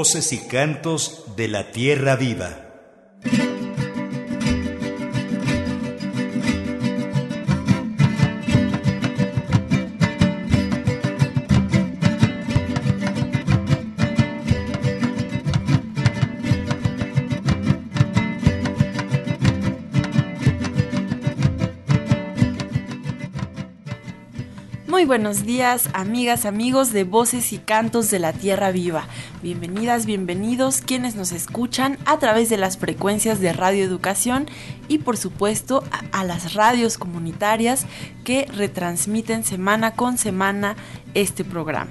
Voces y cantos de la tierra viva. Buenos días, amigas, amigos de Voces y Cantos de la Tierra Viva. Bienvenidas, bienvenidos quienes nos escuchan a través de las frecuencias de Radio Educación y por supuesto a, a las radios comunitarias que retransmiten semana con semana este programa.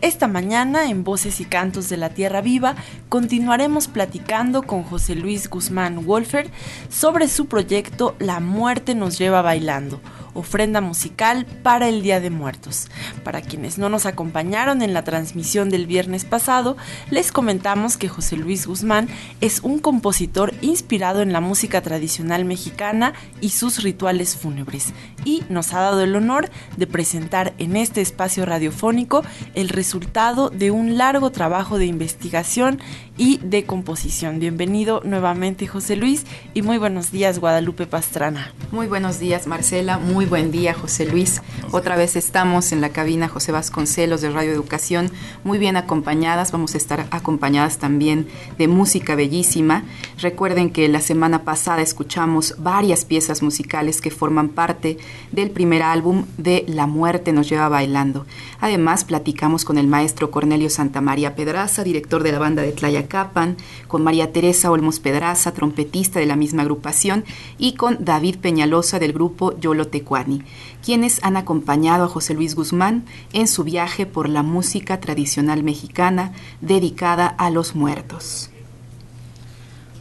Esta mañana en Voces y Cantos de la Tierra Viva continuaremos platicando con José Luis Guzmán Wolfer sobre su proyecto La muerte nos lleva bailando ofrenda musical para el Día de Muertos. Para quienes no nos acompañaron en la transmisión del viernes pasado, les comentamos que José Luis Guzmán es un compositor inspirado en la música tradicional mexicana y sus rituales fúnebres, y nos ha dado el honor de presentar en este espacio radiofónico el resultado de un largo trabajo de investigación y de composición. Bienvenido nuevamente José Luis y muy buenos días Guadalupe Pastrana. Muy buenos días Marcela, muy buen día José Luis. Otra vez estamos en la cabina José Vasconcelos de Radio Educación, muy bien acompañadas, vamos a estar acompañadas también de música bellísima. Recuerden que la semana pasada escuchamos varias piezas musicales que forman parte del primer álbum de La muerte nos lleva bailando. Además platicamos con el maestro Cornelio Santamaría Pedraza, director de la banda de Tlaya Capan, con María Teresa Olmos Pedraza, trompetista de la misma agrupación, y con David Peñalosa del grupo Yolo Tecuani, quienes han acompañado a José Luis Guzmán en su viaje por la música tradicional mexicana dedicada a los muertos.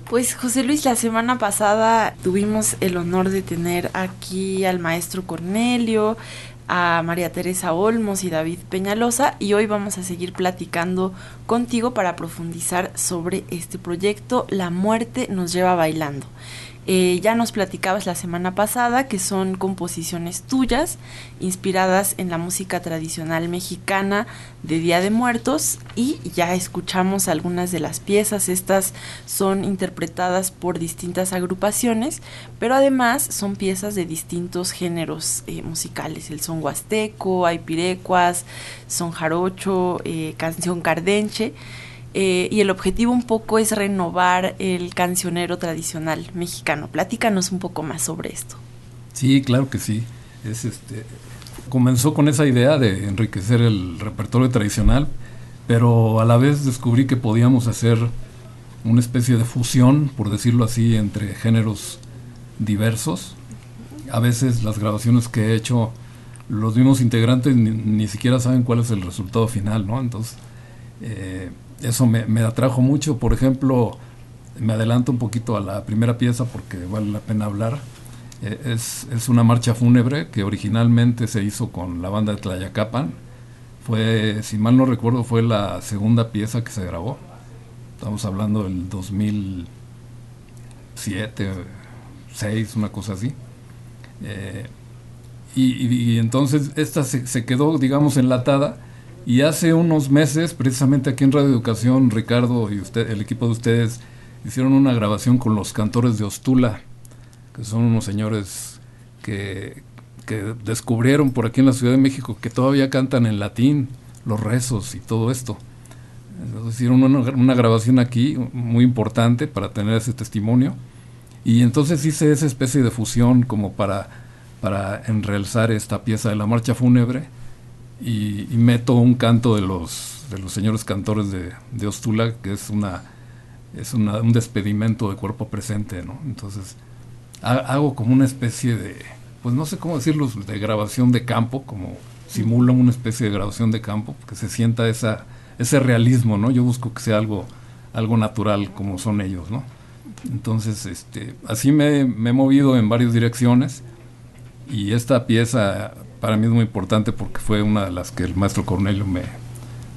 Pues José Luis, la semana pasada tuvimos el honor de tener aquí al maestro Cornelio, a María Teresa Olmos y David Peñalosa y hoy vamos a seguir platicando contigo para profundizar sobre este proyecto La muerte nos lleva bailando. Eh, ya nos platicabas la semana pasada que son composiciones tuyas, inspiradas en la música tradicional mexicana de Día de Muertos y ya escuchamos algunas de las piezas. Estas son interpretadas por distintas agrupaciones, pero además son piezas de distintos géneros eh, musicales. El son huasteco, hay pirecuas, son jarocho, eh, canción cardenche. Eh, y el objetivo un poco es renovar el cancionero tradicional mexicano. Platícanos un poco más sobre esto. Sí, claro que sí. Es este, comenzó con esa idea de enriquecer el repertorio tradicional, pero a la vez descubrí que podíamos hacer una especie de fusión, por decirlo así, entre géneros diversos. A veces las grabaciones que he hecho, los mismos integrantes ni, siquiera saben cuál es el resultado final, ¿no? Entonces, eh, eso me, atrajo mucho. Por ejemplo, me adelanto un poquito a la primera pieza porque vale la pena hablar. Eh, es, es, una marcha fúnebre que originalmente se hizo con la banda de Tlayacapan. Fue, si mal no recuerdo, fue la segunda pieza que se grabó. Estamos hablando del 2007, 6, una cosa así. Eh, y, entonces esta se, se quedó, digamos, enlatada y hace unos meses, precisamente aquí en Radio Educación, Ricardo y el equipo de ustedes hicieron una grabación con los cantores de Ostula, que son unos señores que, descubrieron por aquí en la Ciudad de México que todavía cantan en latín los rezos y todo esto. Entonces hicieron una, grabación aquí muy importante para tener ese testimonio. Y entonces hice esa especie de fusión como para, para enrealizar esta pieza de la marcha fúnebre y, meto un canto de los, de los señores cantores de, de Ostula, que es una es un despedimento de cuerpo presente, ¿no? Entonces hago como una especie de, pues no sé cómo decirlo, de grabación de campo, como simulo una especie de grabación de campo, que se sienta esa, ese realismo, ¿no? Yo busco que sea algo, algo natural como son ellos, ¿no? Entonces, este, así me, me he movido en varias direcciones y esta pieza para mí es muy importante porque fue una de las que el maestro Cornelio me,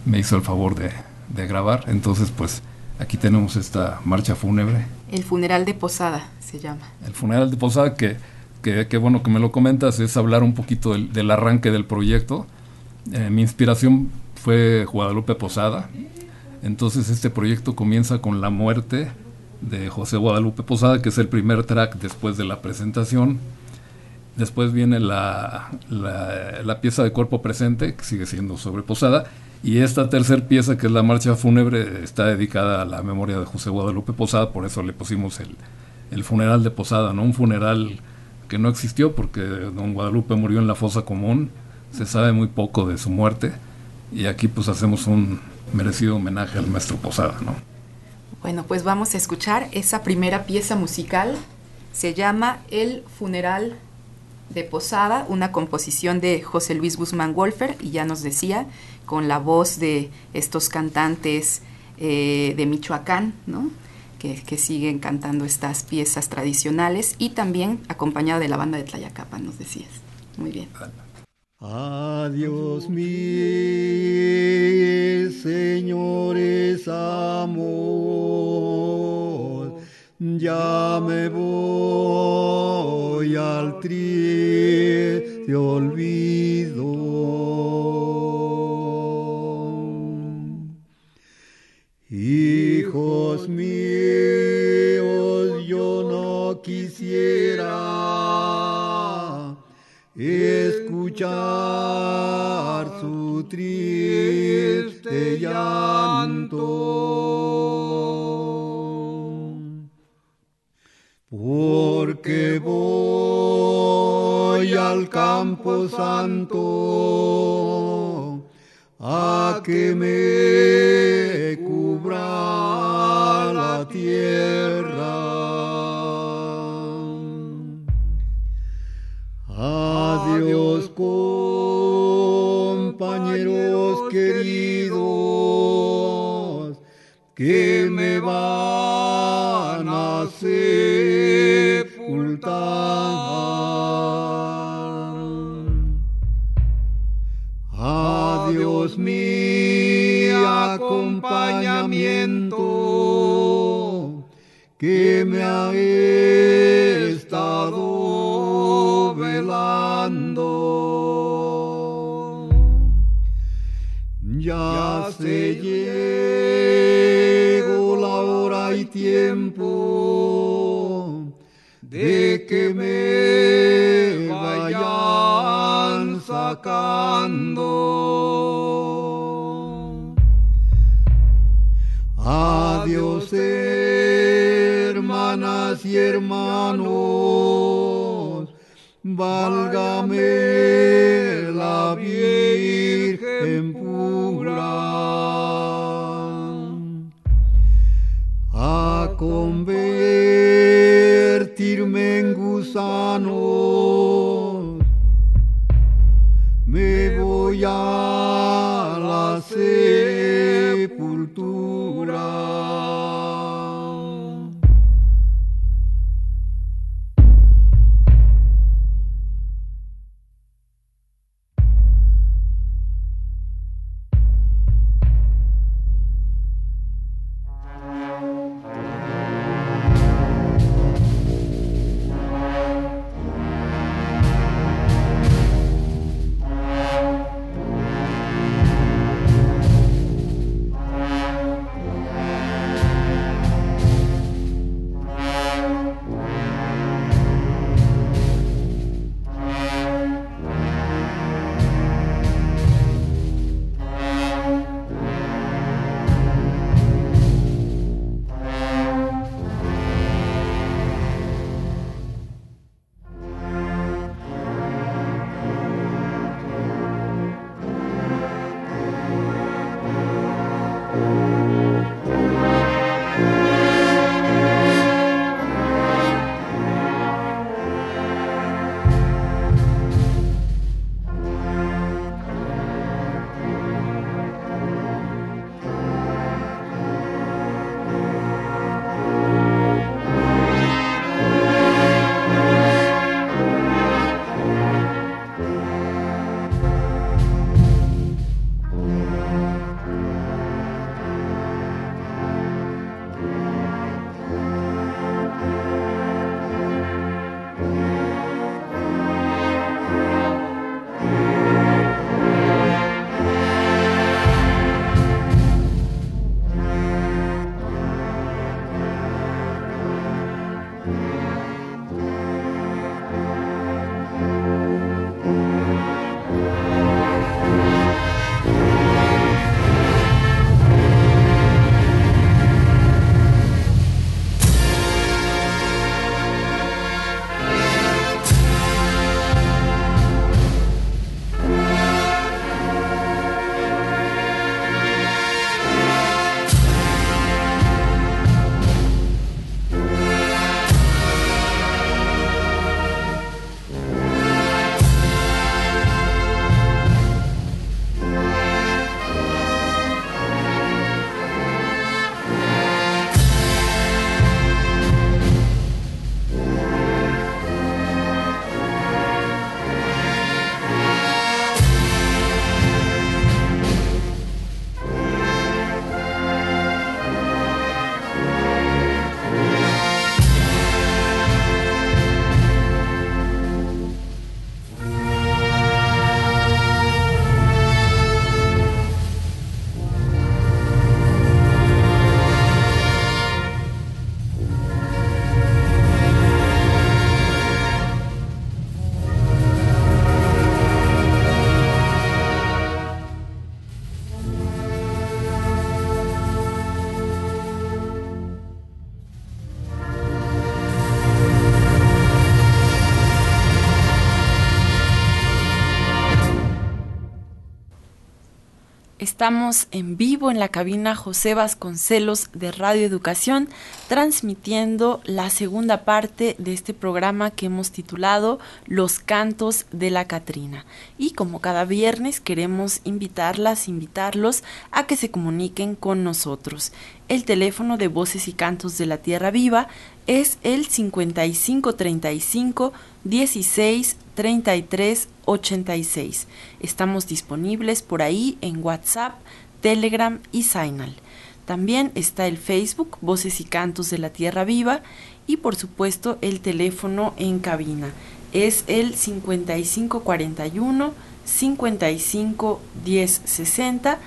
me hizo el favor de, de, grabar. Entonces, pues aquí tenemos esta marcha fúnebre. El funeral de Posada se llama. El funeral de Posada, que, que, bueno que me lo comentas, es hablar un poquito del, del arranque del proyecto. Eh, mi inspiración fue Guadalupe Posada. Entonces este proyecto comienza con la muerte de José Guadalupe Posada, que es el primer track después de la presentación. Después viene la, la, pieza de cuerpo presente, que sigue siendo sobre Posada. Y esta tercera pieza, que es la marcha fúnebre, está dedicada a la memoria de José Guadalupe Posada, por eso le pusimos el, el funeral de Posada, ¿no? Un funeral que no existió porque don Guadalupe murió en la fosa común, se sabe muy poco de su muerte y aquí pues hacemos un merecido homenaje al maestro Posada, ¿no? Bueno, pues vamos a escuchar esa primera pieza musical, se llama El funeral de Posada, una composición de José Luis Guzmán Wolfer, y ya nos decía, con la voz de estos cantantes eh, de Michoacán, ¿no? que, siguen cantando estas piezas tradicionales y también acompañada de la banda de Tlayacapa, nos decías. Muy bien. Adiós mis señores amor, ya me voy al triste olvido. Hijos míos, yo no quisiera escuchar su triste llanto. Porque voy al campo santo a que me cubra la tierra. Adiós que me ha estado velando. Ya se llegó la hora y tiempo de que me vayan sacando. Válgame la Virgen pura. A convertirme en gusano, Estamos en vivo en la cabina José Vasconcelos de Radio Educación, transmitiendo la segunda parte de este programa que hemos titulado Los Cantos de la Catrina. Y como cada viernes queremos invitarlas, invitarlos a que se comuniquen con nosotros. El teléfono de Voces y Cantos de la Tierra Viva es el 5535 16 33 86. Estamos disponibles por ahí en WhatsApp, Telegram y Signal. También está el Facebook Voces y Cantos de la Tierra Viva y por supuesto el teléfono en cabina. Es el 5541 55 10 60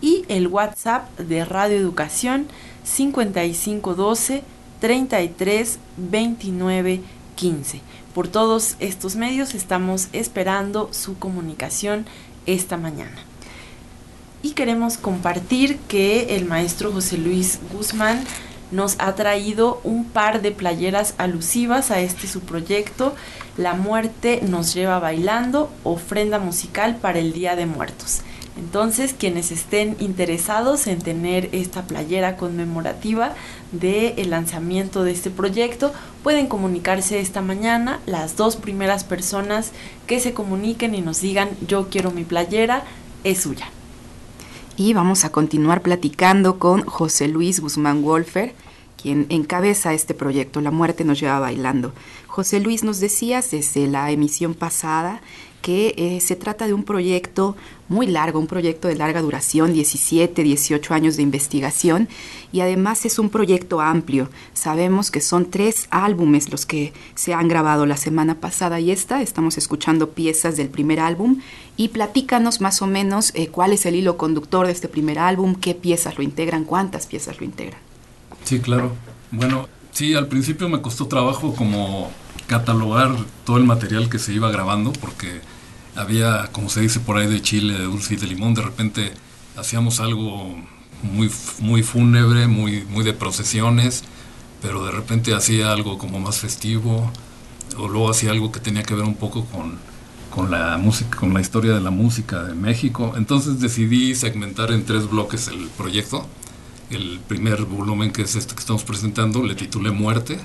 y el WhatsApp de Radio Educación 5512 33 29 15. Por todos estos medios estamos esperando su comunicación esta mañana. Y queremos compartir que el maestro José Luis Guzmán nos ha traído un par de playeras alusivas a este su proyecto, La muerte nos lleva bailando, ofrenda musical para el Día de Muertos. Entonces, quienes estén interesados en tener esta playera conmemorativa del lanzamiento de este proyecto, pueden comunicarse esta mañana. Las dos primeras personas que se comuniquen y nos digan yo quiero mi playera es suya. Y vamos a continuar platicando con José Luis Guzmán Wolfer, quien encabeza este proyecto, La muerte nos lleva bailando. José Luis, nos decías desde la emisión pasada que eh, se trata de un proyecto muy largo, un proyecto de larga duración, 17, 18 años de investigación y además es un proyecto amplio. Sabemos que son tres álbumes los que se han grabado la semana pasada y esta, estamos escuchando piezas del primer álbum y platícanos más o menos eh, cuál es el hilo conductor de este primer álbum, qué piezas lo integran, cuántas piezas lo integran. Sí, claro. Bueno, sí, al principio me costó trabajo como catalogar todo el material que se iba grabando porque había, como se dice por ahí, de chile, de dulce y de limón. De repente hacíamos algo muy, muy fúnebre, muy, muy de procesiones, pero de repente hacía algo como más festivo, o luego hacía algo que tenía que ver un poco con, con la música, con la historia de la música de México. Entonces decidí segmentar en tres bloques el proyecto. El primer volumen, que es este que estamos presentando, le titulé Muerte.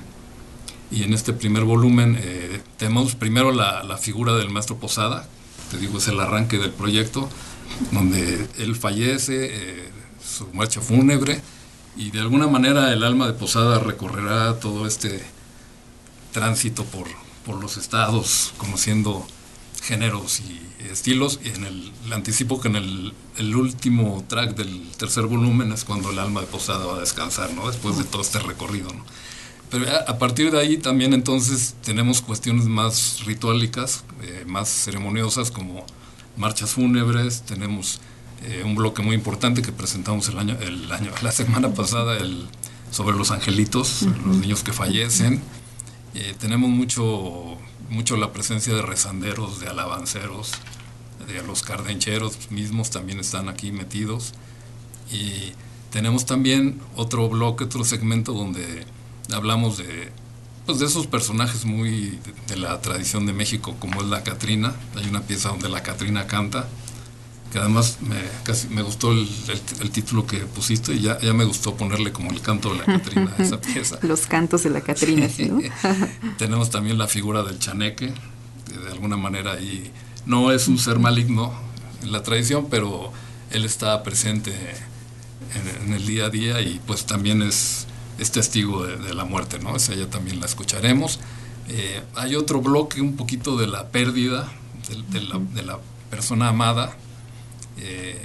Y en este primer volumen eh, tenemos primero la, la, figura del maestro Posada, te digo, es el arranque del proyecto, donde él fallece, eh, su marcha fúnebre, y de alguna manera el alma de Posada recorrerá todo este tránsito por, por los estados, conociendo géneros y estilos. Y en el, anticipo que en el, el, último track del tercer volumen es cuando el alma de Posada va a descansar, ¿no? Después de todo este recorrido, ¿no? Pero a partir de ahí también entonces tenemos cuestiones más rituálicas, eh, más ceremoniosas como marchas fúnebres, tenemos eh, un bloque muy importante que presentamos el año, el año la semana pasada el, sobre los angelitos, los niños que fallecen. Eh, tenemos mucho, mucho la presencia de rezanderos, de alabanceros, de los cardencheros mismos también están aquí metidos. Y tenemos también otro bloque, otro segmento donde hablamos de, pues de esos personajes muy de, de, la tradición de México, como es la Catrina. Hay una pieza donde la Catrina canta, que además me, casi, me gustó el, el, el, título que pusiste y ya, ya me gustó ponerle como el canto de la Catrina a esa pieza. Los cantos de la Catrina, sí, ¿no? Tenemos también la figura del chaneque, que de alguna manera ahí no es un ser maligno en la tradición, pero él está presente en, en el día a día y pues también es es testigo de, de, la muerte, ¿no? Esa ya también la escucharemos. Eh, hay otro bloque un poquito de la pérdida de, de, la, de la, persona amada. Eh,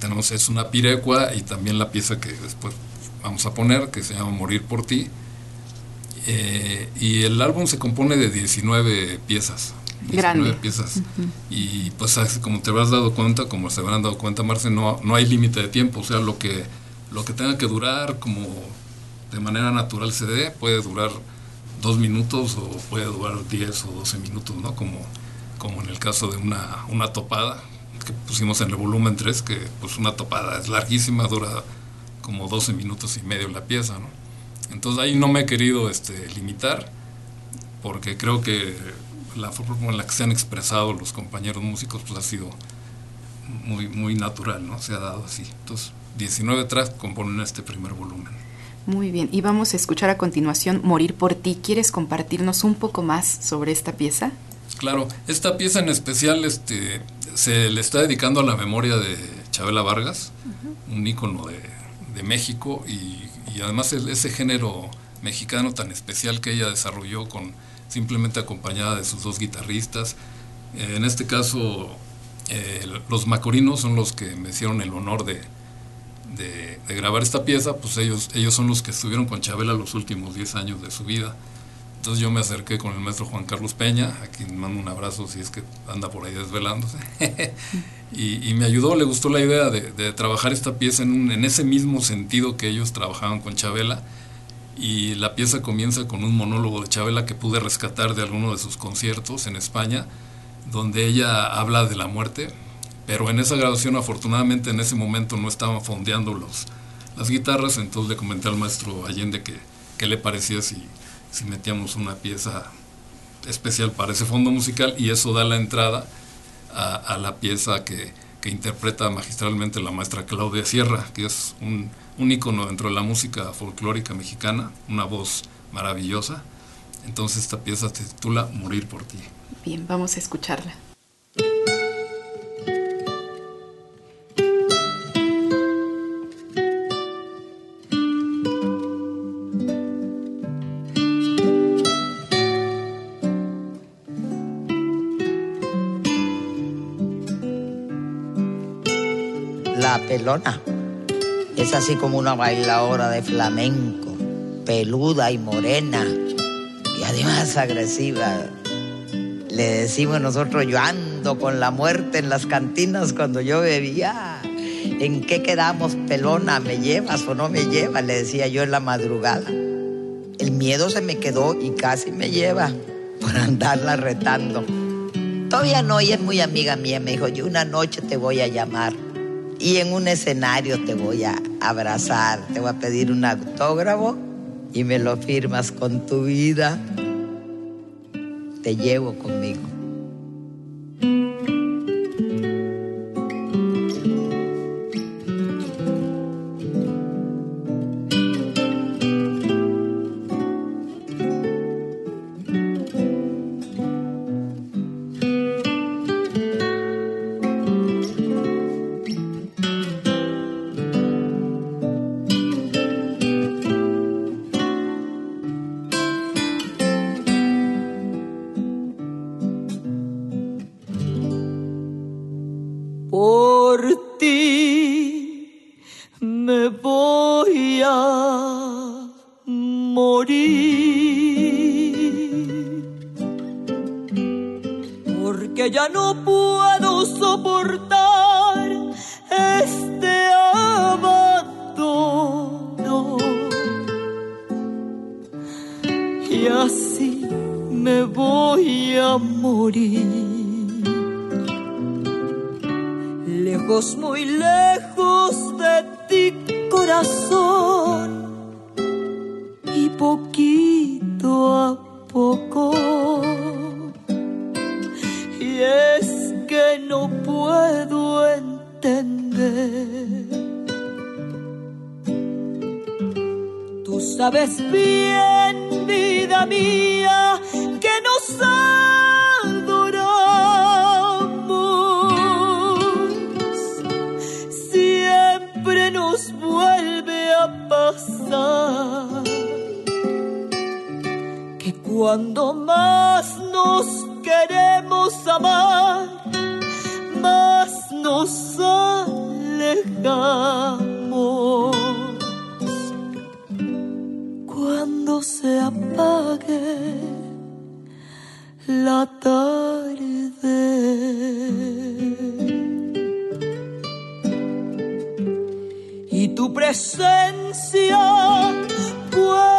tenemos es una pirecua y también la pieza que después vamos a poner, que se llama Morir por ti. Eh, y el álbum se compone de 19 piezas. 19 Grande. piezas. Uh -huh. Y pues como te habrás dado cuenta, como se habrán dado cuenta, Marce, no, no hay límite de tiempo. O sea, lo que lo que tenga que durar como de manera natural se dé, puede durar dos minutos o puede durar 10 o 12 minutos, ¿no? Como, como en el caso de una, una topada que pusimos en el volumen 3, que pues una topada es larguísima, dura como 12 minutos y medio la pieza, ¿no? Entonces ahí no me he querido este, limitar, porque creo que la forma en la que se han expresado los compañeros músicos pues ha sido muy, muy natural, ¿no? Se ha dado así. Entonces, 19 tracks componen este primer volumen. Muy bien, y vamos a escuchar a continuación Morir por ti. ¿Quieres compartirnos un poco más sobre esta pieza? Claro, esta pieza en especial este, se le está dedicando a la memoria de Chabela Vargas, un ícono de, de México y, y además el- ese género mexicano tan especial que ella desarrolló con simplemente acompañada de sus dos guitarristas. Eh, en este caso, eh, los macorinos son los que me hicieron el honor de, de- grabar esta pieza, pues ellos, ellos son los que estuvieron con Chabela los últimos 10 años de su vida. Entonces yo me acerqué con el maestro Juan Carlos Peña, a quien mando un abrazo si es que anda por ahí desvelándose. y, y me ayudó, le gustó la idea de, trabajar esta pieza en, en ese mismo sentido que ellos trabajaban con Chabela. Y la pieza comienza con un monólogo de Chabela que pude rescatar de alguno de sus conciertos en España, donde ella habla de la muerte, pero en esa grabación afortunadamente en ese momento no estaban fondeando los, las guitarras, entonces le comenté al maestro Allende que qué le parecía si, si metíamos una pieza especial para ese fondo musical y eso da la entrada a, a la pieza que, que interpreta magistralmente la maestra Claudia Sierra, que es un, un ícono dentro de la música folclórica mexicana, una voz maravillosa. Entonces esta pieza se titula Morir por ti. Bien, vamos a escucharla. Pelona es así como una bailadora de flamenco, peluda y morena, y además agresiva. Le decimos nosotros, yo ando con la muerte en las cantinas cuando yo bebía. ¿En qué quedamos, pelona? ¿Me llevas o no me llevas? Le decía yo en la madrugada. El miedo se me quedó y casi me lleva por andarla retando. Todavía no, ella es muy amiga mía. Me dijo, yo una noche te voy a llamar y en un escenario te voy a abrazar, te voy a pedir un autógrafo y me lo firmas con tu vida. Te llevo conmigo. Nos vuelve a pasar que cuando más nos queremos amar, más nos alejamos cuando se apague la tarde. Presencia vuelva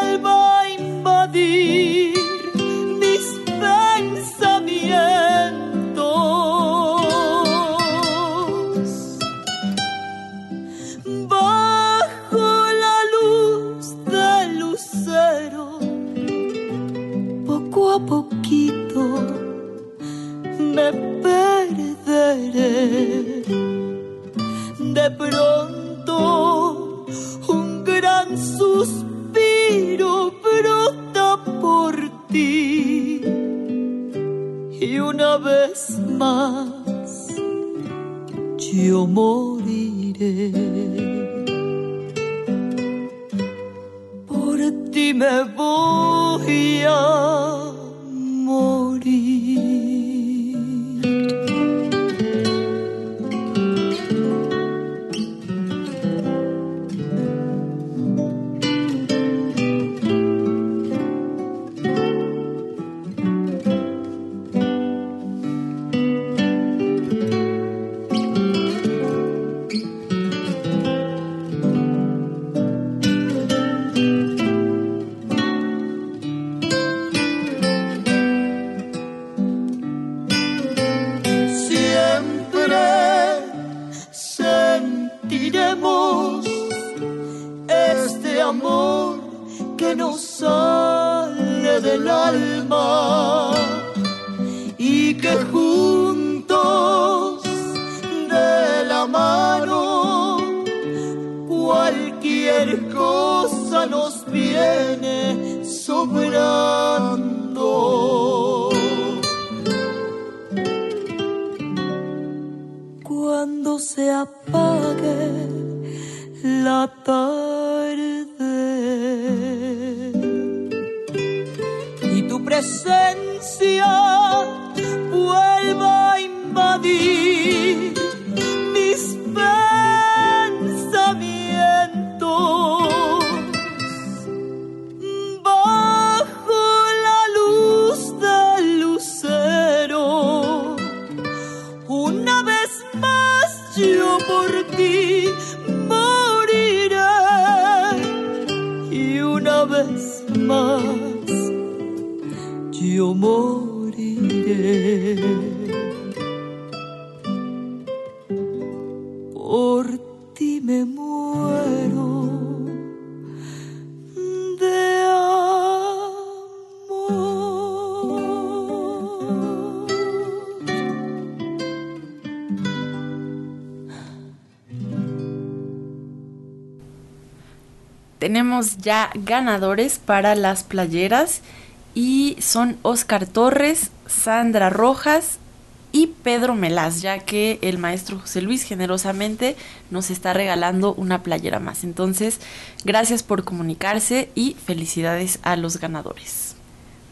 yo moriré. Por ti me voy a Ya ganadores para las playeras y son Oscar Torres, Sandra Rojas y Pedro Melaz, ya que el maestro José Luis generosamente nos está regalando una playera más. Entonces, gracias por comunicarse y felicidades a los ganadores.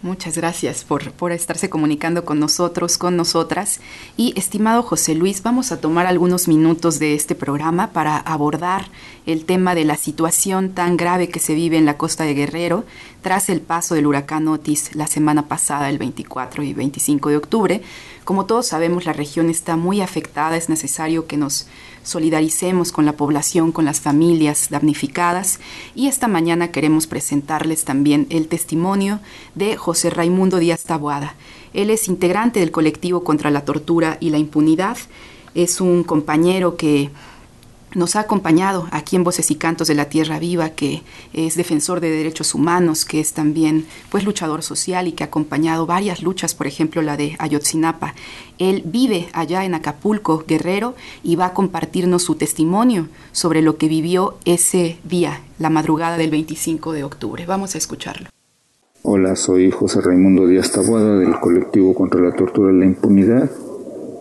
Muchas gracias por, por estarse comunicando con nosotros, con nosotras. Y estimado José Luis, vamos a tomar algunos minutos de este programa para abordar el tema de la situación tan grave que se vive en la costa de Guerrero tras el paso del huracán Otis la semana pasada, el 24 y 25 de octubre. Como todos sabemos, la región está muy afectada, es necesario que nos solidaricemos con la población, con las familias damnificadas y esta mañana queremos presentarles también el testimonio de José Raimundo Díaz Taboada. Él es integrante del colectivo contra la tortura y la impunidad, es un compañero que nos ha acompañado aquí en Voces y Cantos de la Tierra Viva, que es defensor de derechos humanos, que es también pues luchador social y que ha acompañado varias luchas, por ejemplo la de Ayotzinapa. Él vive allá en Acapulco, Guerrero, y va a compartirnos su testimonio sobre lo que vivió ese día, la madrugada del 25 de octubre. Vamos a escucharlo. Hola, soy José Raimundo Díaz Taboada del colectivo contra la tortura y la impunidad.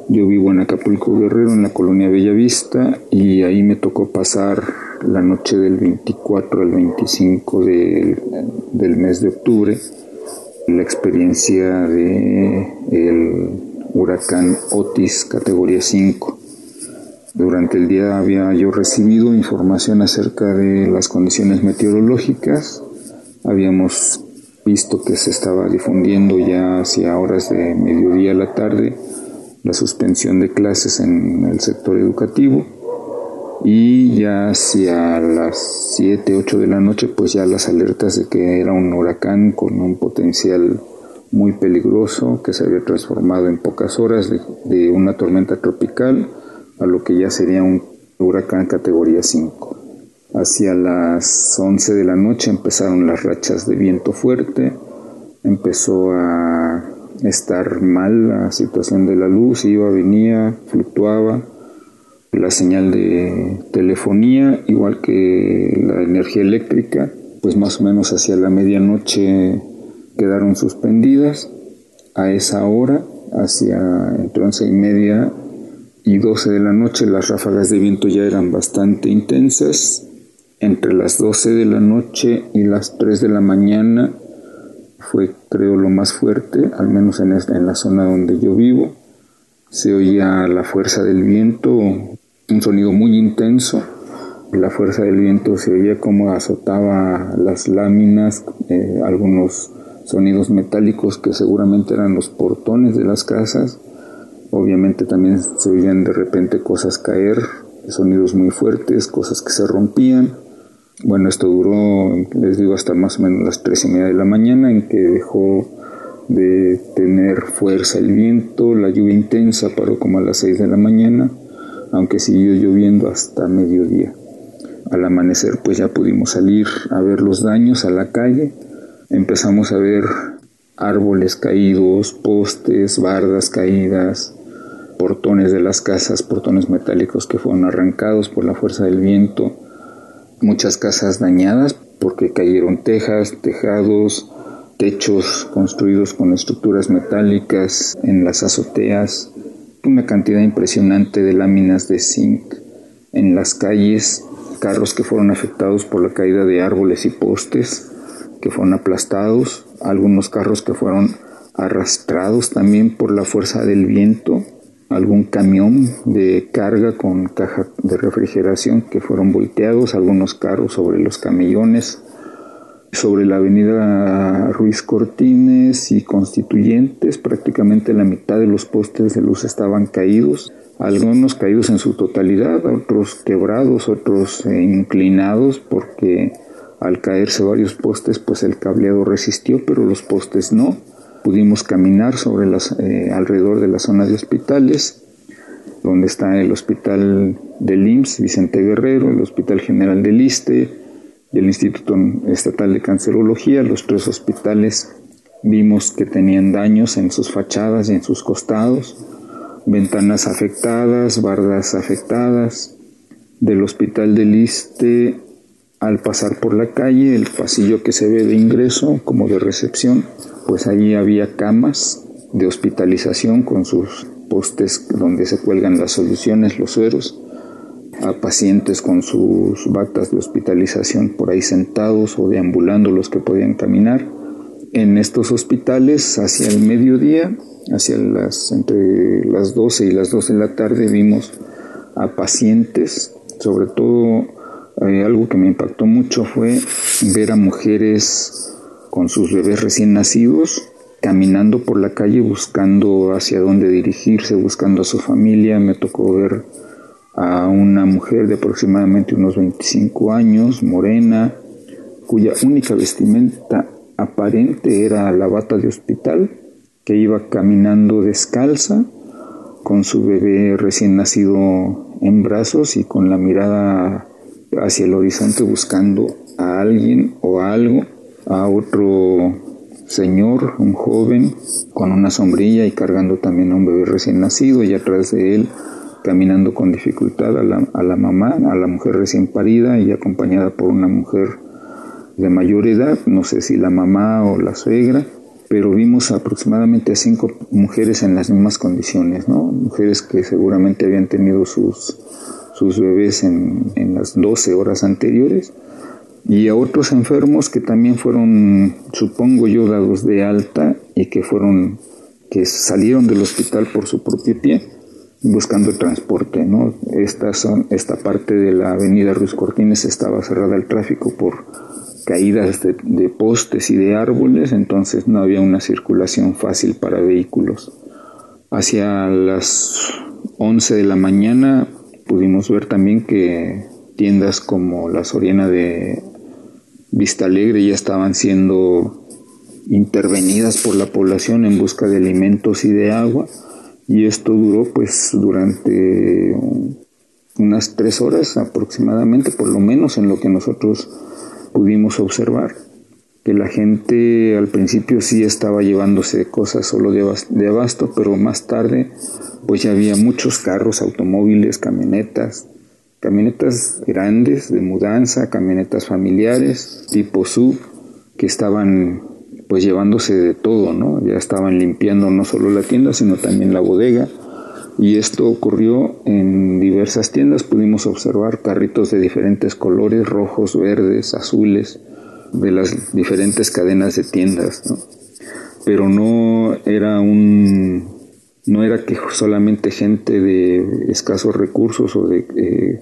Yo vivo en Acapulco Guerrero, en la colonia Bellavista, y ahí me tocó pasar la noche del 24 al 25 del, del mes de octubre la experiencia de el huracán Otis categoría 5. Durante el día había yo recibido información acerca de las condiciones meteorológicas. Habíamos visto que se estaba difundiendo ya hacia horas de mediodía a la tarde la suspensión de clases en el sector educativo y ya hacia las 7, 8 de la noche pues ya las alertas de que era un huracán con un potencial muy peligroso que se había transformado en pocas horas de, una tormenta tropical a lo que ya sería un huracán categoría 5. Hacia las 11 de la noche empezaron las rachas de viento fuerte, empezó a estar mal la situación de la luz, iba, venía, fluctuaba. la señal de telefonía, igual que la energía eléctrica, pues más o menos hacia la medianoche quedaron suspendidas. A esa hora, hacia entre once y media y 12 de la noche, las ráfagas de viento ya eran bastante intensas. Entre las 12 de la noche y las 3 de la mañana fue, creo, lo más fuerte, al menos en, esta, en la zona donde yo vivo. Se oía la fuerza del viento, un sonido muy intenso. La fuerza del viento se oía como azotaba las láminas, eh, algunos sonidos metálicos que seguramente eran los portones de las casas. Obviamente también se oían de repente cosas caer, sonidos muy fuertes, cosas que se rompían. Bueno, esto duró, les digo, hasta más o menos las tres y media de la mañana, en que dejó de tener fuerza el viento, la lluvia intensa paró como a las seis de la mañana, aunque siguió lloviendo hasta mediodía. Al amanecer pues ya pudimos salir a ver los daños a la calle, empezamos a ver árboles caídos, postes, bardas caídas, portones de las casas, portones metálicos que fueron arrancados por la fuerza del viento, muchas casas dañadas porque cayeron tejas, tejados, techos construidos con estructuras metálicas en las azoteas, una cantidad impresionante de láminas de zinc en las calles, carros que fueron afectados por la caída de árboles y postes que fueron aplastados, algunos carros que fueron arrastrados también por la fuerza del viento algún camión de carga con caja de refrigeración que fueron volteados, algunos carros sobre los camellones, sobre la avenida Ruiz Cortines y Constituyentes, prácticamente la mitad de los postes de luz estaban caídos, algunos caídos en su totalidad, otros quebrados, otros eh, inclinados porque al caerse varios postes pues el cableado resistió, pero los postes no pudimos caminar sobre las, eh, alrededor de la zona de hospitales, donde está el hospital del IMSS Vicente Guerrero, el Hospital General del ISTE y el Instituto Estatal de Cancerología. Los tres hospitales vimos que tenían daños en sus fachadas y en sus costados, ventanas afectadas, bardas afectadas. Del Hospital del ISTE al pasar por la calle, el pasillo que se ve de ingreso como de recepción, pues allí había camas de hospitalización con sus postes donde se cuelgan las soluciones, los sueros, a pacientes con sus batas de hospitalización por ahí sentados o deambulando los que podían caminar. En estos hospitales, hacia el mediodía, hacia las entre las 12 y las 2 de la tarde, vimos a pacientes, sobre todo eh, algo que me impactó mucho fue ver a mujeres con sus bebés recién nacidos caminando por la calle buscando hacia dónde dirigirse, buscando a su familia. Me tocó ver a una mujer de aproximadamente unos 25 años, morena, cuya única vestimenta aparente era la bata de hospital, que iba caminando descalza, con su bebé recién nacido en brazos y con la mirada hacia el horizonte buscando a alguien o a algo, a otro señor, un joven, con una sombrilla y cargando también a un bebé recién nacido y atrás de él caminando con dificultad a la, a la mamá, a la mujer recién parida y acompañada por una mujer de mayor edad, no sé si la mamá o la suegra, pero vimos aproximadamente a cinco mujeres en las mismas condiciones, ¿no? Mujeres que seguramente habían tenido sus sus bebés en, en las 12 horas anteriores y a otros enfermos que también fueron, supongo yo, dados de alta y que fueron, que salieron del hospital por su propio pie buscando transporte, ¿no? Esta, son, esta parte de la avenida Ruiz Cortines estaba cerrada al tráfico por caídas de, de, postes y de árboles, entonces no había una circulación fácil para vehículos. Hacia las 11 de la mañana pudimos ver también que tiendas como la Soriana de Vista Alegre ya estaban siendo intervenidas por la población en busca de alimentos y de agua y esto duró pues durante unas tres horas aproximadamente, por lo menos en lo que nosotros pudimos observar. Que la gente al principio sí estaba llevándose cosas solo de abasto, pero más tarde pues ya había muchos carros, automóviles, camionetas, camionetas grandes de mudanza, camionetas familiares tipo sub que estaban pues llevándose de todo, ¿no? Ya estaban limpiando no solo la tienda, sino también la bodega. Y esto ocurrió en diversas tiendas, pudimos observar carritos de diferentes colores, rojos, verdes, azules, de las diferentes cadenas de tiendas. Pero no era un no era que solamente gente de escasos recursos o de eh,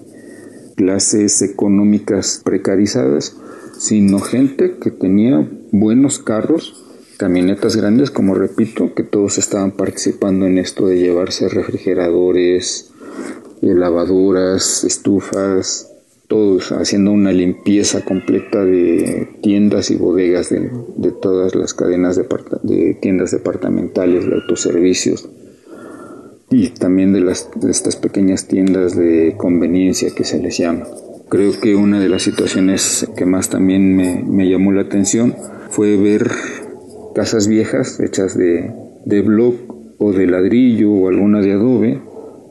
clases económicas precarizadas, sino gente que tenía buenos carros, camionetas grandes, como repito, que todos estaban participando en esto de llevarse refrigeradores, eh, lavadoras, estufas, haciendo una limpieza completa de tiendas y bodegas de, todas las cadenas de, tiendas departamentales, de autoservicios y también de, las, estas pequeñas tiendas de conveniencia que se les llama. Creo que una de las situaciones que más también me, me llamó la atención fue ver casas viejas hechas de, de bloc o de ladrillo o alguna de adobe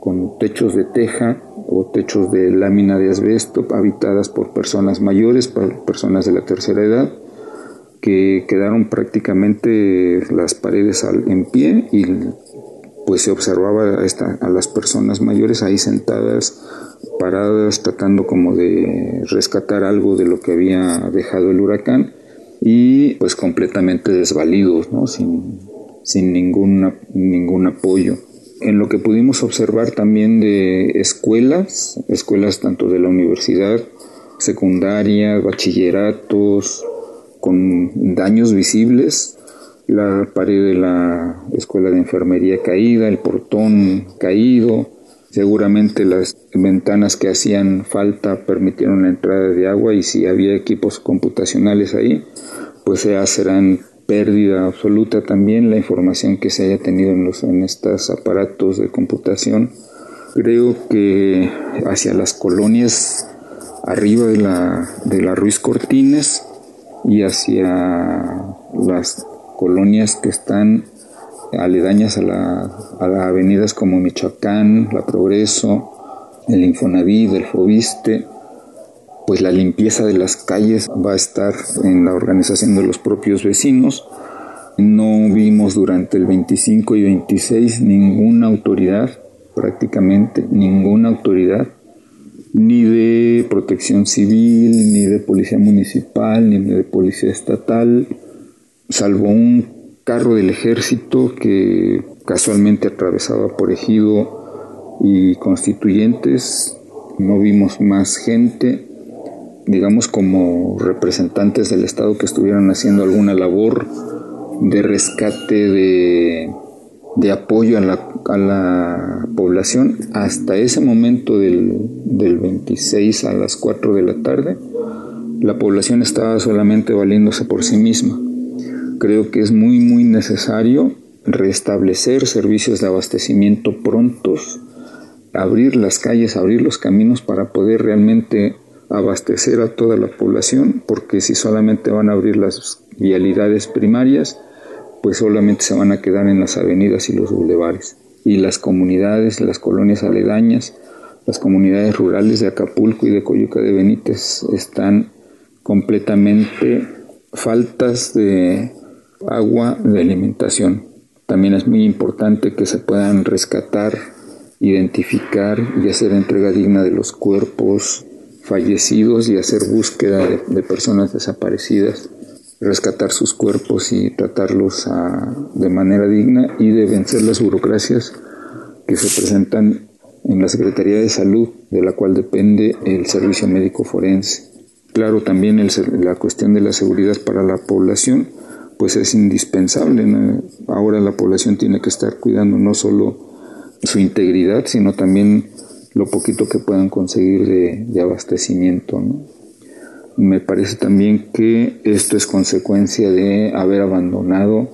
con techos de teja o techos de lámina de asbesto habitadas por personas mayores, personas de la tercera edad, que quedaron prácticamente las paredes en pie y pues se observaba a, las personas mayores ahí sentadas, paradas, tratando como de rescatar algo de lo que había dejado el huracán y pues completamente desvalidos, sin ningún apoyo en lo que pudimos observar también de escuelas, escuelas tanto de la universidad, secundaria, bachilleratos, con daños visibles, la pared de la escuela de enfermería caída, el portón caído, seguramente las ventanas que hacían falta permitieron la entrada de agua y si había equipos computacionales ahí, pues ya serán pérdida absoluta también la información que se haya tenido en, los, en estos aparatos de computación. Creo que hacia las colonias arriba de la, de la Ruiz Cortines y hacia las colonias que están aledañas a, la, a las avenidas como Michoacán, La Progreso, el Infonavit, el Fobiste, pues la limpieza de las calles va a estar en la organización de los propios vecinos. No vimos durante el 25 y 26 ninguna autoridad, prácticamente ninguna autoridad, ni de protección civil, ni de policía municipal, ni de policía estatal, salvo un carro del ejército que casualmente atravesaba por ejido y constituyentes. No vimos más gente digamos, como representantes del Estado que estuvieran haciendo alguna labor de rescate, de, de apoyo a la, a la, población. Hasta ese momento del, del 26 a las 4 de la tarde, la población estaba solamente valiéndose por sí misma. Creo que es muy, muy necesario restablecer servicios de abastecimiento prontos, abrir las calles, abrir los caminos para poder realmente abastecer a toda la población, porque si solamente van a abrir las vialidades primarias, pues solamente se van a quedar en las avenidas y los bulevares. Y las comunidades, las colonias aledañas, las comunidades rurales de Acapulco y de Coyuca de Benítez están completamente faltas de agua, de alimentación. También es muy importante que se puedan rescatar, identificar y hacer entrega digna de los cuerpos fallecidos y hacer búsqueda de, personas desaparecidas, rescatar sus cuerpos y tratarlos de manera digna y de vencer las burocracias que se presentan en la Secretaría de Salud, de la cual depende el servicio médico forense. Claro, también la cuestión de la seguridad para la población, pues es indispensable. Ahora la población tiene que estar cuidando no solo su integridad, sino también lo poquito que puedan conseguir de, abastecimiento. Me parece también que esto es consecuencia de haber abandonado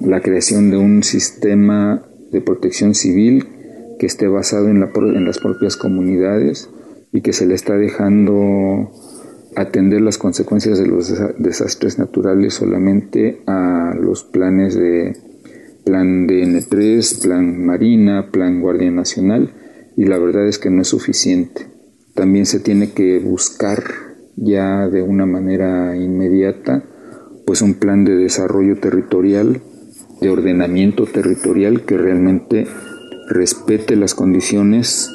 la creación de un sistema de protección civil que esté basado en, la, en las propias comunidades y que se le está dejando atender las consecuencias de los desastres naturales solamente a los planes de plan DN3, plan Marina, plan Guardia Nacional y la verdad es que no es suficiente. También se tiene que buscar ya de una manera inmediata pues un plan de desarrollo territorial, de ordenamiento territorial que realmente respete las condiciones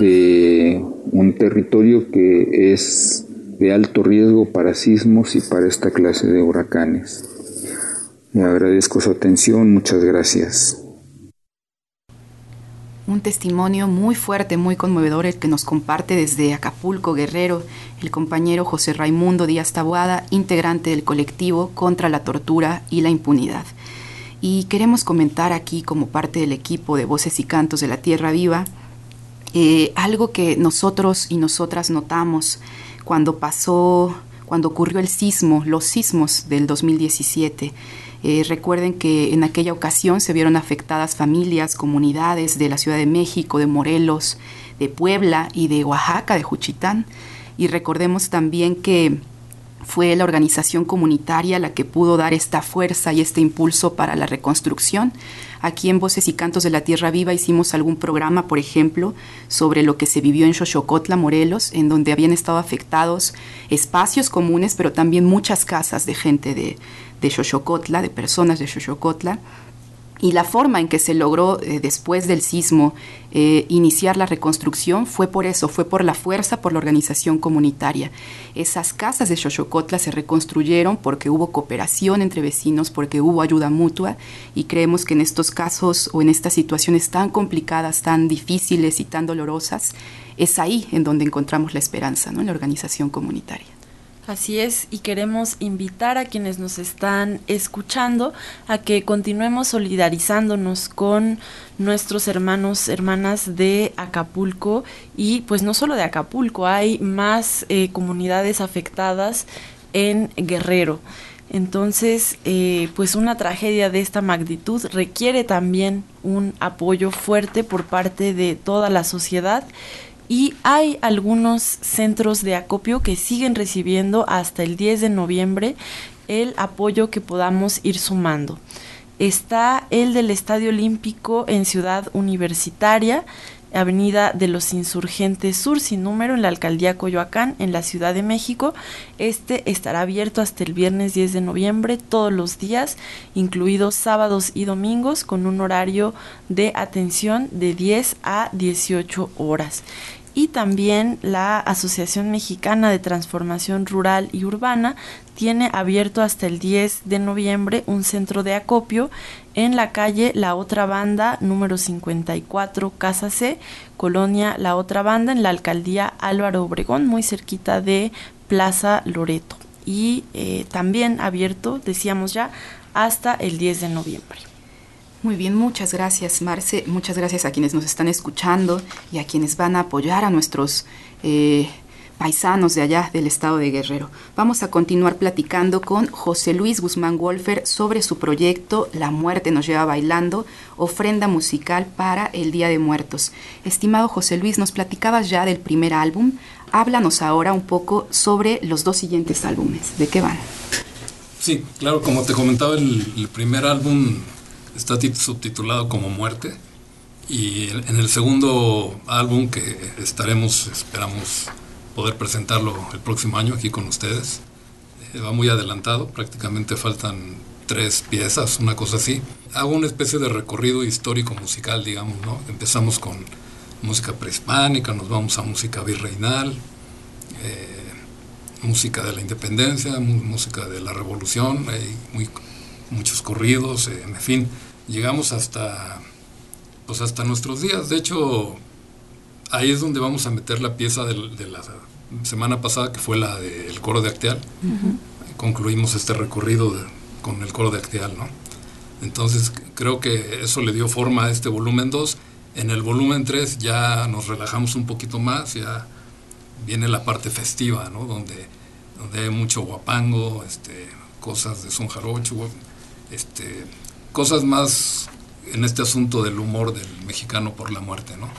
de un territorio que es de alto riesgo para sismos y para esta clase de huracanes. Le agradezco su atención, muchas gracias. Un testimonio muy fuerte, muy conmovedor el que nos comparte desde Acapulco, Guerrero, el compañero José Raimundo Díaz Tabuada, integrante del colectivo contra la tortura y la impunidad. Y queremos comentar aquí, como parte del equipo de Voces y Cantos de la Tierra Viva, eh, algo que nosotros y nosotras notamos cuando pasó, cuando ocurrió el sismo, los sismos del 2017 eh, recuerden que en aquella ocasión se vieron afectadas familias, comunidades de la Ciudad de México, de Morelos, de Puebla y de Oaxaca, de Juchitán. Y recordemos también que fue la organización comunitaria la que pudo dar esta fuerza y este impulso para la reconstrucción. Aquí en Voces y Cantos de la Tierra Viva hicimos algún programa, por ejemplo, sobre lo que se vivió en Xochocotla, Morelos, en donde habían estado afectados espacios comunes, pero también muchas casas de gente de, de Xochocotla, de personas de Xochocotla, y la forma en que se logró eh, después del sismo eh, iniciar la reconstrucción fue por eso, fue por la fuerza, por la organización comunitaria. Esas casas de Xochocotla se reconstruyeron porque hubo cooperación entre vecinos, porque hubo ayuda mutua y creemos que en estos casos o en estas situaciones tan complicadas, tan difíciles y tan dolorosas, es ahí en donde encontramos la esperanza, ¿no? en la organización comunitaria. Así es, y queremos invitar a quienes nos están escuchando a que continuemos solidarizándonos con nuestros hermanos, hermanas de Acapulco y pues no solo de Acapulco, hay más eh, comunidades afectadas en Guerrero. Entonces, eh, pues una tragedia de esta magnitud requiere también un apoyo fuerte por parte de toda la sociedad y hay algunos centros de acopio que siguen recibiendo hasta el 10 de noviembre el apoyo que podamos ir sumando. Está el del Estadio Olímpico en Ciudad Universitaria, Avenida de los Insurgentes Sur, sin número, en la Alcaldía Coyoacán, en la Ciudad de México. Este estará abierto hasta el viernes 10 de noviembre, todos los días, incluidos sábados y domingos, con un horario de atención de 10 a 18 horas y también la Asociación Mexicana de Transformación Rural y Urbana tiene abierto hasta el 10 de noviembre un centro de acopio en la calle La Otra Banda número 54 Casa C, Colonia La Otra Banda en la alcaldía Álvaro Obregón, muy cerquita de Plaza Loreto. Y eh, también abierto, decíamos ya, hasta el 10 de noviembre. Muy bien, muchas gracias Marce, muchas gracias a quienes nos están escuchando y a quienes van a apoyar a nuestros eh, paisanos de allá del estado de Guerrero. Vamos a continuar platicando con José Luis Guzmán Wolfer sobre su proyecto La muerte nos lleva bailando, ofrenda musical para el Día de Muertos. Estimado José Luis, nos platicabas ya del primer álbum, háblanos ahora un poco sobre los dos siguientes álbumes, ¿de qué van? Sí, claro, como te comentaba, el primer álbum está subtitulado como Muerte. Y en el segundo álbum que estaremos, esperamos poder presentarlo el próximo año aquí con ustedes, eh, va muy adelantado, prácticamente faltan tres piezas, una cosa así. Hago una especie de recorrido histórico musical, digamos, ¿no? Empezamos con música prehispánica, nos vamos a música virreinal, eh, música de la independencia, música de la revolución, hay muy, muchos corridos, eh, en fin llegamos hasta, pues hasta nuestros días. De hecho, ahí es donde vamos a meter la pieza de, la semana pasada, que fue la del coro de Acteal. Concluimos este recorrido con el coro de Acteal, ¿no? Entonces, creo que eso le dio forma a este volumen 2. En el volumen 3 ya nos relajamos un poquito más, ya viene la parte festiva, ¿no? Donde, donde hay mucho guapango, este, cosas de son jarocho, este, cosas más en este asunto del humor del mexicano por la muerte, ¿no?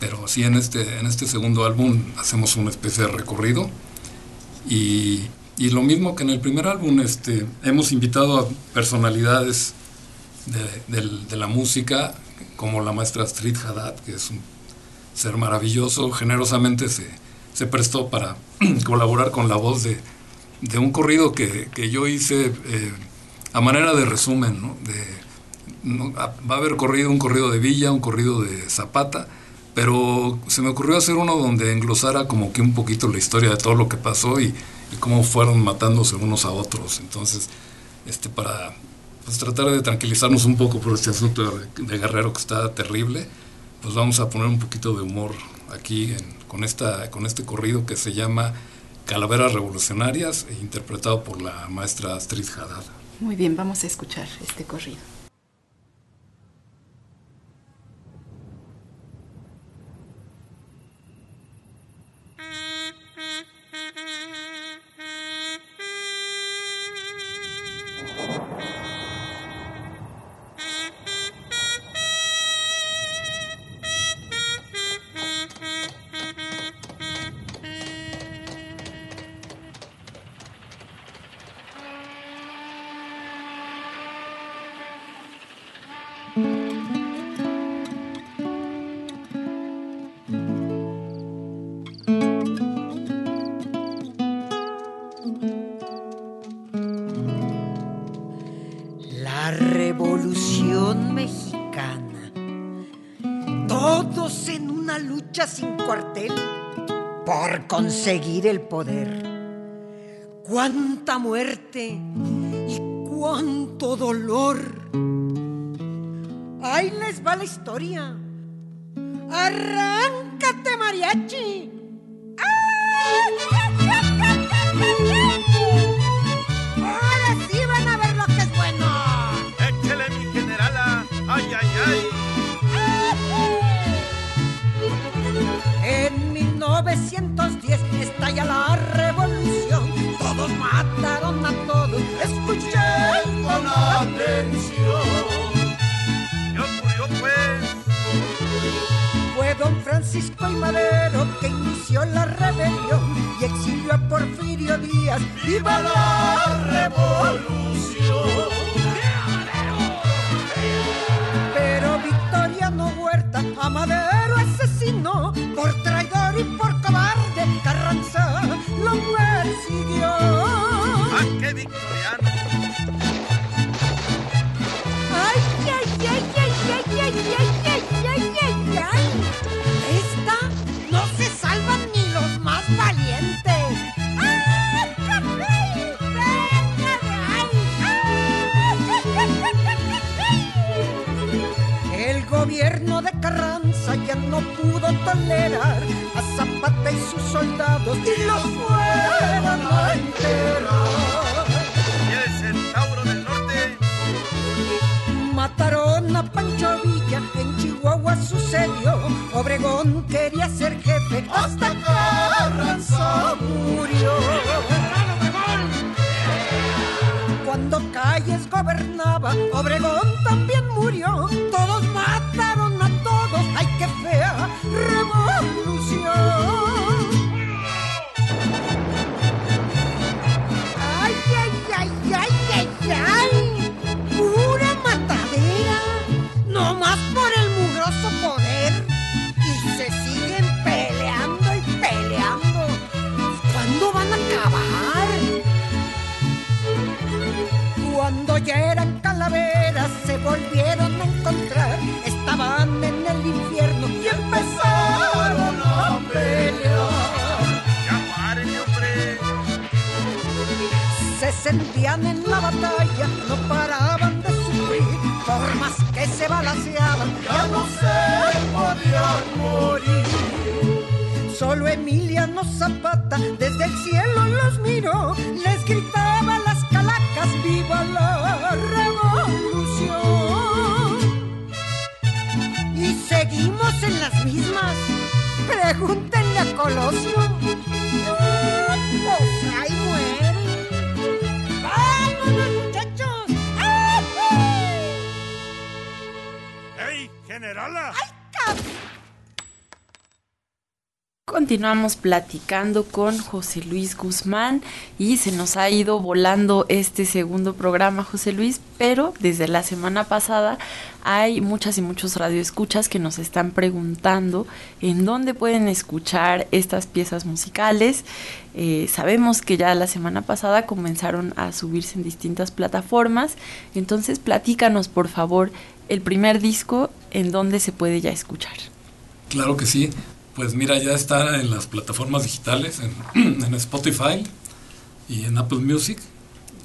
Pero sí en este, en este segundo álbum hacemos una especie de recorrido Y, y lo mismo que en el primer álbum, este, hemos invitado a personalidades de, la música, como la maestra Astrid Haddad, que es un ser maravilloso, generosamente se, se prestó para colaborar con la voz de, de un corrido que, que yo hice eh, a manera de resumen, ¿no? Va a haber corrido un corrido de Villa, un corrido de Zapata, pero se me ocurrió hacer uno donde englosara como que un poquito la historia de todo lo que pasó y, y cómo fueron matándose unos a otros. Entonces, este para pues, tratar de tranquilizarnos un poco por este asunto de, Guerrero que está terrible, pues vamos a poner un poquito de humor aquí con, esta, con este corrido que se llama Calaveras Revolucionarias, interpretado por la maestra Astrid Haddad. Muy bien, vamos a escuchar este corrido. El poder. Cuánta muerte y cuánto dolor. Ahí les va la historia. Arráncate, mariachi. Estalla la revolución. Todos mataron a todos. Escuchen con atención. ¿Qué ocurrió, pues? Fue don Francisco y Madero que inició la rebelión y exilió a Porfirio Díaz. ¡Viva la revolución! Pero Victoriano Huerta a Madero asesinó por traidor y por gobierno de Carranza ya no pudo tolerar a Zapata y sus soldados y los fueron a enterrar. ¿Y el centauro del norte? Mataron a Pancho Villa, en Chihuahua sucedió. Obregón quería ser jefe hasta Carranza murió. Cuando Calles gobernaba, Obregón se sentían en la batalla, no paraban de sufrir, por más que se balanceaban, ya no se podían morir. Solo Emiliano Zapata desde el cielo los miró, les gritaba las calacas, ¡viva la revolución! Y seguimos en las mismas, pregúntenle a Colosio. Continuamos platicando con José Luis Guzmán y se nos ha ido volando este segundo programa, José Luis, pero desde la semana pasada hay muchas y muchos radioescuchas que nos están preguntando en dónde pueden escuchar estas piezas musicales. Eh, sabemos que ya la semana pasada comenzaron a subirse en distintas plataformas, entonces platícanos por favor el primer disco en dónde se puede ya escuchar. Claro que sí. Pues mira, ya está en las plataformas digitales, en, Spotify y en Apple Music.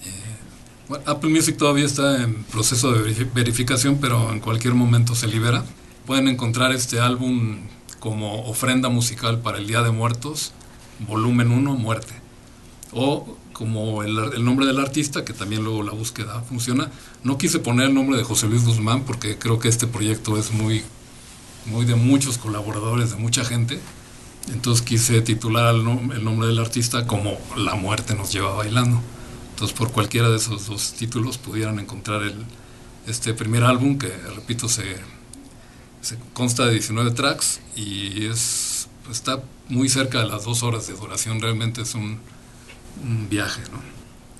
Eh, Apple Music todavía está en proceso de verificación, pero en cualquier momento se libera. Pueden encontrar este álbum como ofrenda musical para el Día de Muertos, volumen 1, Muerte. O como el, el, nombre del artista, que también luego la búsqueda funciona. No quise poner el nombre de José Luis Guzmán porque creo que este proyecto es muy muy de muchos colaboradores, de mucha gente. Entonces quise titular el, nombre del artista como La muerte nos lleva bailando. Entonces por cualquiera de esos dos títulos pudieran encontrar el, este primer álbum que, repito, se, se consta de 19 tracks y es, está muy cerca de las dos horas de duración. Realmente es un, un viaje. ¿no?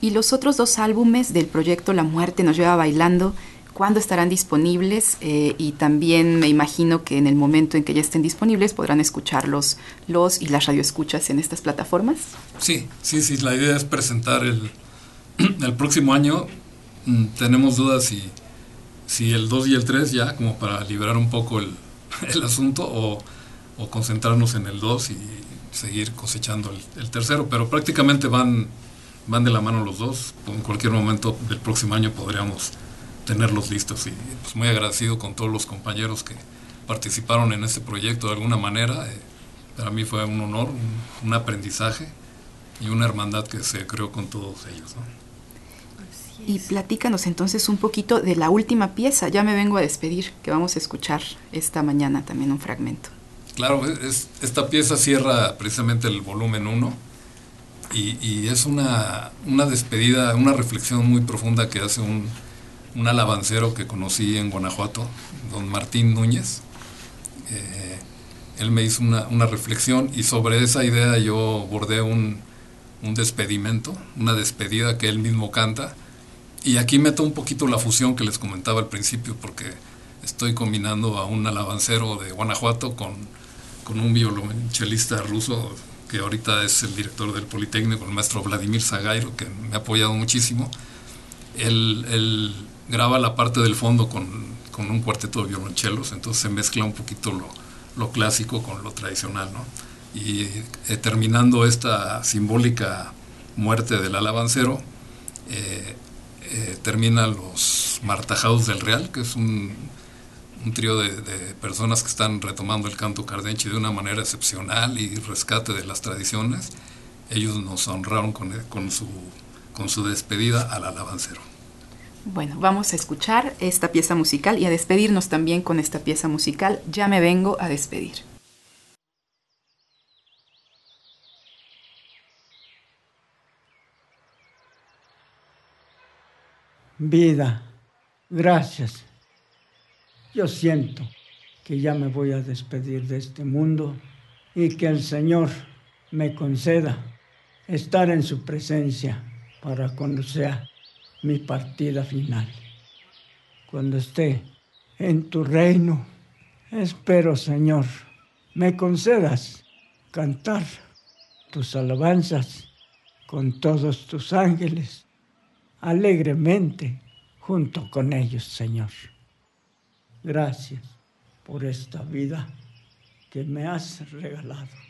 Y los otros dos álbumes del proyecto La muerte nos lleva bailando cuándo estarán disponibles eh, y también me imagino que en el momento en que ya estén disponibles podrán escucharlos los y las radioescuchas en estas plataformas. Sí, sí, sí, la idea es presentar el, el próximo año. Mm, tenemos dudas si, si el 2 y el 3 ya, como para liberar un poco el, el asunto, o, o, concentrarnos en el 2 y seguir cosechando el, el, tercero, pero prácticamente van, van de la mano los dos. En cualquier momento del próximo año podríamos tenerlos listos y pues muy agradecido con todos los compañeros que participaron en este proyecto de alguna manera. Eh, para mí fue un honor, un, aprendizaje y una hermandad que se creó con todos ellos. Y platícanos entonces un poquito de la última pieza, ya me vengo a despedir, que vamos a escuchar esta mañana también un fragmento. Claro, es, esta pieza cierra precisamente el volumen 1 y, es una, una despedida, una reflexión muy profunda que hace un, un alabancero que conocí en Guanajuato, don Martín Núñez. Eh, él me hizo una, reflexión y sobre esa idea yo bordé un, un, despedimento, una despedida que él mismo canta. Y aquí meto un poquito la fusión que les comentaba al principio, porque estoy combinando a un alabancero de Guanajuato con, con un violonchelista ruso que ahorita es el director del Politécnico, el maestro Vladimir Zagairo, que me ha apoyado muchísimo. Él, él graba la parte del fondo con, con un cuarteto de violonchelos, entonces se mezcla un poquito lo, lo clásico con lo tradicional, ¿no? Y eh, terminando esta simbólica muerte del alabancero, eh, eh, termina los Martajados del Real, que es un, un trío de, de, personas que están retomando el canto cardenche de una manera excepcional y rescate de las tradiciones. Ellos nos honraron con, con, su, con su despedida al alabancero. Bueno, vamos a escuchar esta pieza musical y a despedirnos también con esta pieza musical. Ya me vengo a despedir. Vida, gracias. Yo siento que ya me voy a despedir de este mundo y que el Señor me conceda estar en su presencia para cuando sea mi partida final. Cuando esté en tu reino, espero, Señor, me concedas cantar tus alabanzas con todos tus ángeles, alegremente junto con ellos, Señor. Gracias por esta vida que me has regalado.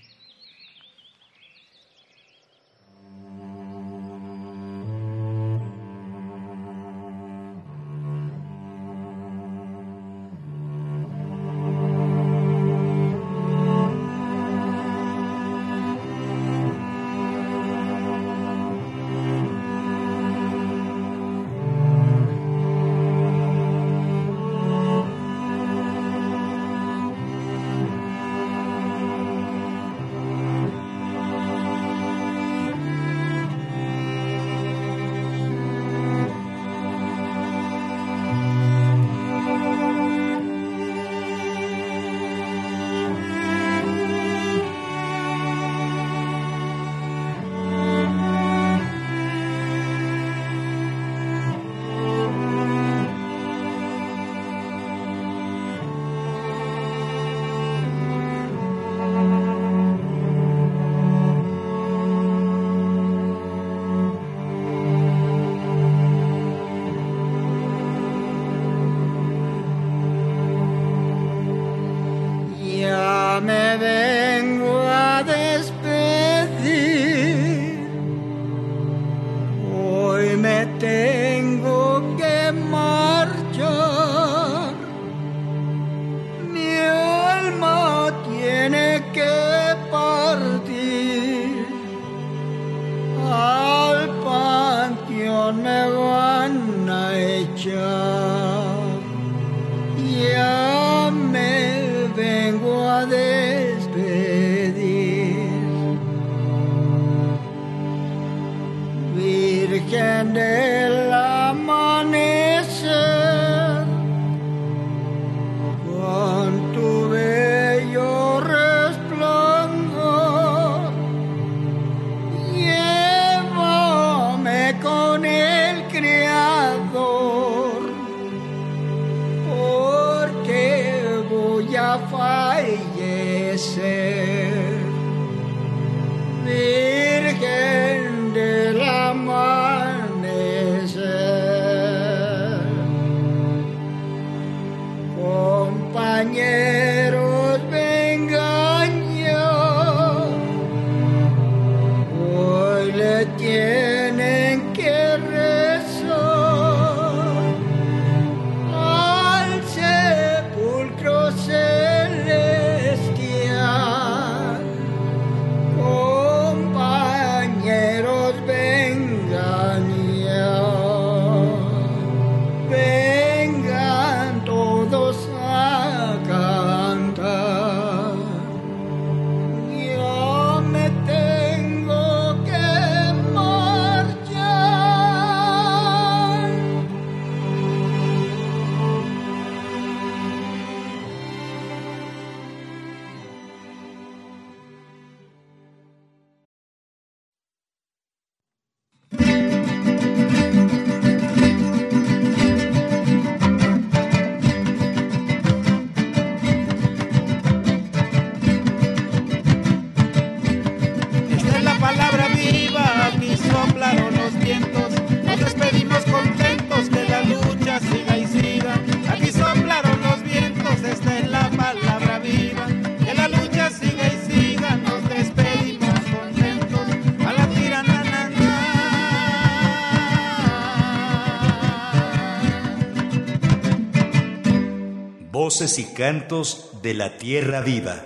Voces y cantos de la tierra viva.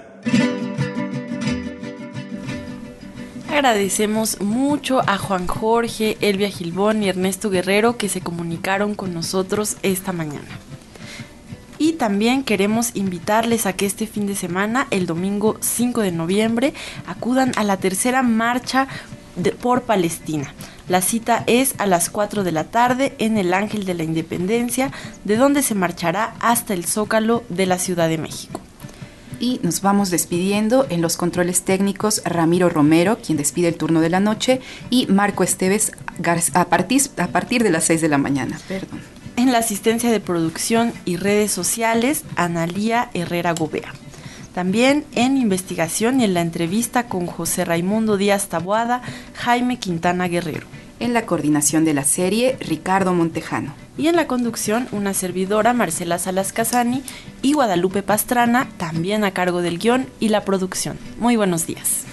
Agradecemos mucho a Juan Jorge, Elvia Gilbón y Ernesto Guerrero que se comunicaron con nosotros esta mañana. Y también queremos invitarles a que este fin de semana, el domingo 5 de noviembre, acudan a la tercera marcha por Palestina. La cita es a las 4 de la tarde en el Ángel de la Independencia, de donde se marchará hasta el Zócalo de la Ciudad de México. Y nos vamos despidiendo en los controles técnicos Ramiro Romero, quien despide el turno de la noche, y Marco Esteves a partir, a partir de las 6 de la mañana. Perdón. En la asistencia de producción y redes sociales, Analía Herrera Gobea. También en investigación y en la entrevista con José Raimundo Díaz Taboada, Jaime Quintana Guerrero. En la coordinación de la serie, Ricardo Montejano. Y en la conducción, una servidora, Marcela Salas Casani, y Guadalupe Pastrana, también a cargo del guion y la producción. Muy buenos días.